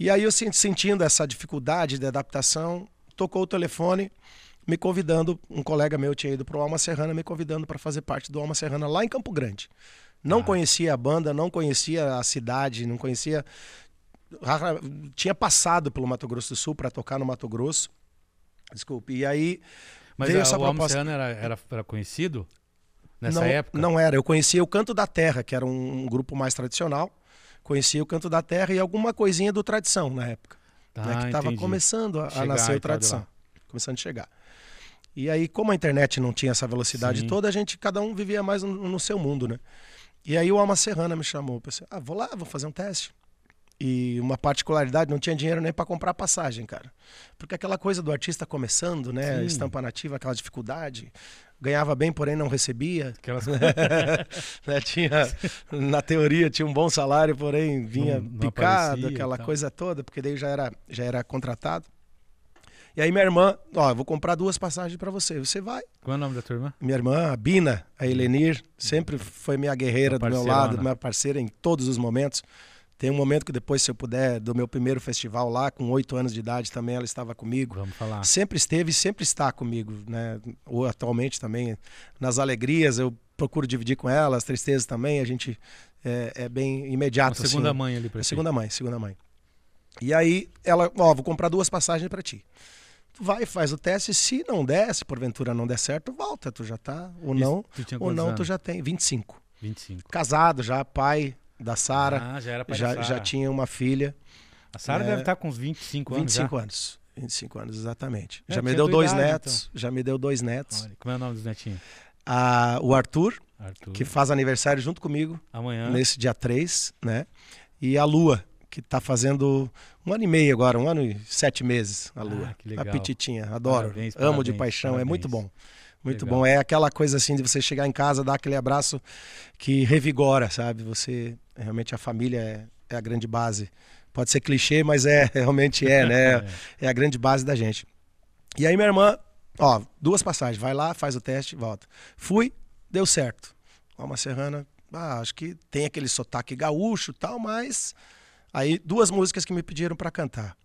E aí eu sentindo essa dificuldade de adaptação, tocou o telefone me convidando, um colega meu tinha ido para o Alma Serrana, me convidando para fazer parte do Alma Serrana lá em Campo Grande. Não ah. conhecia a banda, não conhecia a cidade, não conhecia. Tinha passado pelo Mato Grosso do Sul para tocar no Mato Grosso. Desculpe. E aí. Mas veio a, essa o proposta... Alma Serrana era, era, era conhecido nessa não, época? Não era. Eu conhecia o Canto da Terra, que era um, um grupo mais tradicional. Conhecia o Canto da Terra e alguma coisinha do Tradição na época. Ah, né, que estava começando a, a nascer o Tradição. Começando a chegar. E aí, como a internet não tinha essa velocidade Sim. toda, a gente, cada um vivia mais no, no, seu mundo, né? E aí o Alma Serrana me chamou. Eu pensei, ah, vou lá, vou fazer um teste. E uma particularidade, não tinha dinheiro nem para comprar passagem, cara. Porque aquela coisa do artista começando, né? Sim. Estampa nativa, aquela dificuldade. Ganhava bem, porém não recebia. Aquelas... né? tinha, na teoria tinha um bom salário, porém vinha não, não picado, aquela coisa toda, porque daí já era, já era contratado. E aí minha irmã, ó, vou comprar duas passagens para você. Você vai. Qual é o nome da tua irmã? Minha irmã, a Bina, a Helenir, sempre foi minha guerreira do meu lado, minha parceira em todos os momentos. Tem um momento que depois, se eu puder, do meu primeiro festival lá, com oito anos de idade também, ela estava comigo. Vamos falar. Sempre esteve e sempre está comigo, né? Ou atualmente também. Nas alegrias, eu procuro dividir com ela, as tristezas também, a gente é, é bem imediato. Uma segunda assim. mãe ali pra é, Segunda mãe, segunda mãe. E aí, ela, ó, vou comprar duas passagens para ti vai, faz o teste. Se não der, se porventura não der certo, volta. Tu já tá. Ou não, ou não, anos? tu já tem 25. 25. Casado já, pai da Sara. Ah, já era já, já tinha uma filha. A Sara é, deve estar tá com uns 25 anos. 25 já. anos. 25 anos, exatamente. É, já me deu dois idade, netos. Então. Já me deu dois netos. Olha, como é o nome dos netinhos? Ah, o Arthur, Arthur, que faz aniversário junto comigo. Amanhã. Nesse dia 3, né? E a Lua, que está fazendo um ano e meio agora, um ano e sete meses, a Lua. Ah, a Petitinha, adoro. Parabéns, Amo parabéns, de paixão, parabéns. é muito bom. Muito legal. bom. É aquela coisa assim de você chegar em casa, dar aquele abraço que revigora, sabe? Você, realmente a família é, é a grande base. Pode ser clichê, mas é, realmente é, né? é. é a grande base da gente. E aí minha irmã, ó, duas passagens, vai lá, faz o teste, volta. Fui, deu certo. Uma serrana, ah, acho que tem aquele sotaque gaúcho tal, mas Aí, duas músicas que me pediram para cantar.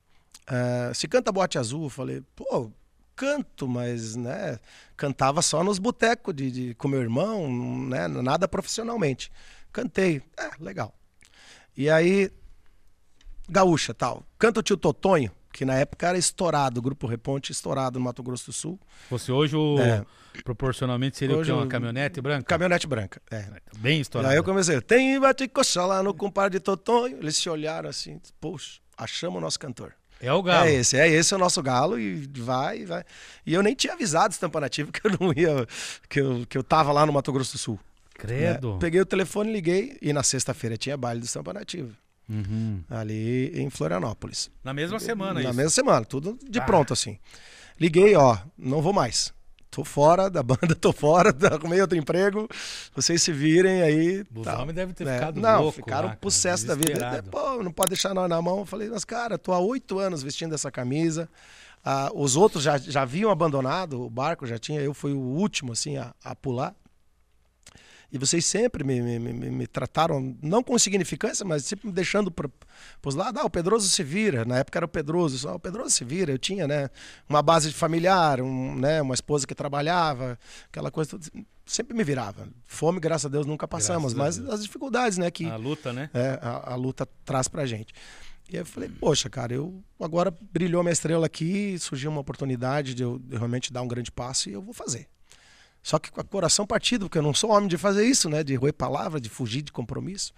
Uh, se canta Boate Azul, falei, pô, canto, mas, né, cantava só nos botecos de, de, com meu irmão, né, nada profissionalmente. Cantei, é, legal. E aí, gaúcha, tal. Canta o tio Totonho, que na época era estourado, o Grupo Reponte estourado no Mato Grosso do Sul. Fosse hoje o... É. Proporcionalmente seria hoje, o quê? Uma caminhonete branca? Caminhonete branca, é. Tá bem estourado. Aí eu comecei, tem bate-coxa lá no compadre de Totonho. Eles se olharam assim, poxa, achamos o nosso cantor. É o galo. É esse, é esse o nosso galo e vai, vai. E eu nem tinha avisado Estampa Nativa que eu não ia, que eu, que eu tava lá no Mato Grosso do Sul. Credo. É, peguei o telefone, liguei e na sexta-feira tinha baile do Estampa Nativa. Uhum. Ali em Florianópolis. Na mesma semana, Na isso? mesma semana, tudo de ah. pronto assim. Liguei, ó, não vou mais. Tô fora da banda, tô fora, arrumei outro emprego. Vocês se virem aí. Os tá. devem ter é, ficado Não, louco, ficaram lá, possesso da vida. Pô, não pode deixar nós na mão. Eu falei, mas cara, tô há oito anos vestindo essa camisa. Ah, os outros já, já haviam abandonado o barco, já tinha. Eu fui o último, assim, a, a pular. E vocês sempre me, me, me, me, trataram, não com significância, mas sempre me deixando para os lados. Ah, o Pedroso se vira. Na época era o Pedroso. Só, o Pedroso se vira. Eu tinha né, uma base familiar, um, né, uma esposa que trabalhava, aquela coisa. Sempre me virava. Fome, graças a Deus, nunca passamos. Graças mas as dificuldades né, que a luta, né? É, a, a luta traz para gente. E aí eu falei, poxa, cara, eu agora brilhou minha estrela aqui, surgiu uma oportunidade de eu, realmente dar um grande passo e eu vou fazer. Só que com o coração partido, porque eu não sou homem de fazer isso, né? De roer palavra, de fugir de compromisso.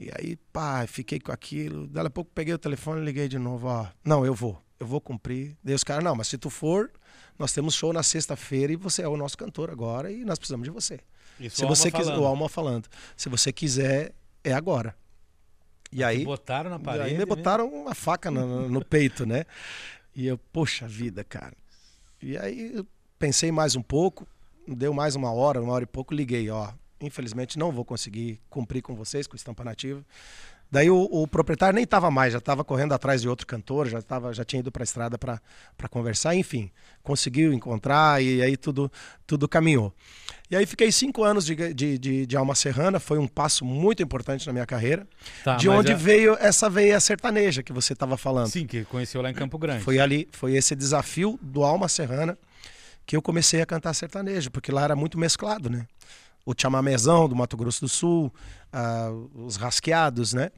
E aí, pá, fiquei com aquilo. Daí a pouco peguei o telefone e liguei de novo, ó. Não, eu vou, eu vou cumprir. Daí os caras, não, mas se tu for, nós temos show na sexta-feira e você é o nosso cantor agora e nós precisamos de você. Isso se o você quiser, o Alma falando. Se você quiser, é agora. E aí. botaram na parede. Aí me botaram uma faca no, no peito, né? E eu, poxa vida, cara. E aí eu pensei mais um pouco, deu mais uma hora, uma hora e pouco, liguei, ó. Infelizmente não vou conseguir cumprir com vocês, com estampa nativa. Daí o, o proprietário nem estava mais, já estava correndo atrás de outro cantor, já, tava, já tinha ido para a estrada para conversar, enfim, conseguiu encontrar e aí tudo, tudo caminhou. E aí fiquei cinco anos de, de, de, de Alma Serrana, foi um passo muito importante na minha carreira, tá, de onde é... veio essa veia sertaneja que você estava falando. Sim, que conheceu lá em Campo Grande. Foi ali, foi esse desafio do Alma Serrana que eu comecei a cantar sertanejo, porque lá era muito mesclado, né? O chamamezão do Mato Grosso do Sul, uh, os rasqueados, né?